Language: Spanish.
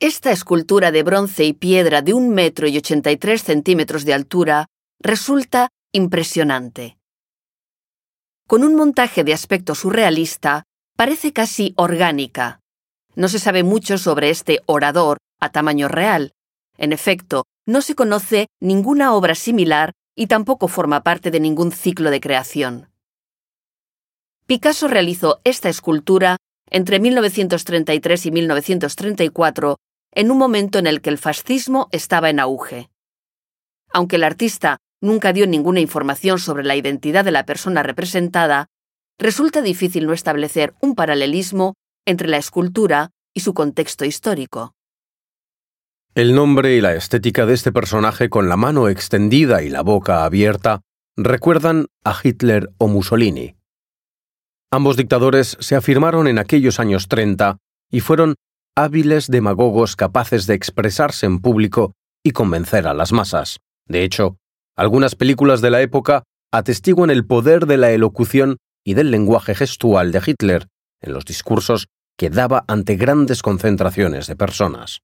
Esta escultura de bronce y piedra de un metro y 83 centímetros de altura resulta impresionante. Con un montaje de aspecto surrealista, parece casi orgánica. No se sabe mucho sobre este orador a tamaño real. En efecto, no se conoce ninguna obra similar y tampoco forma parte de ningún ciclo de creación. Picasso realizó esta escultura entre 1933 y 1934 en un momento en el que el fascismo estaba en auge. Aunque el artista nunca dio ninguna información sobre la identidad de la persona representada, resulta difícil no establecer un paralelismo entre la escultura y su contexto histórico. El nombre y la estética de este personaje con la mano extendida y la boca abierta recuerdan a Hitler o Mussolini. Ambos dictadores se afirmaron en aquellos años 30 y fueron hábiles demagogos capaces de expresarse en público y convencer a las masas. De hecho, algunas películas de la época atestiguan el poder de la elocución y del lenguaje gestual de Hitler en los discursos que daba ante grandes concentraciones de personas.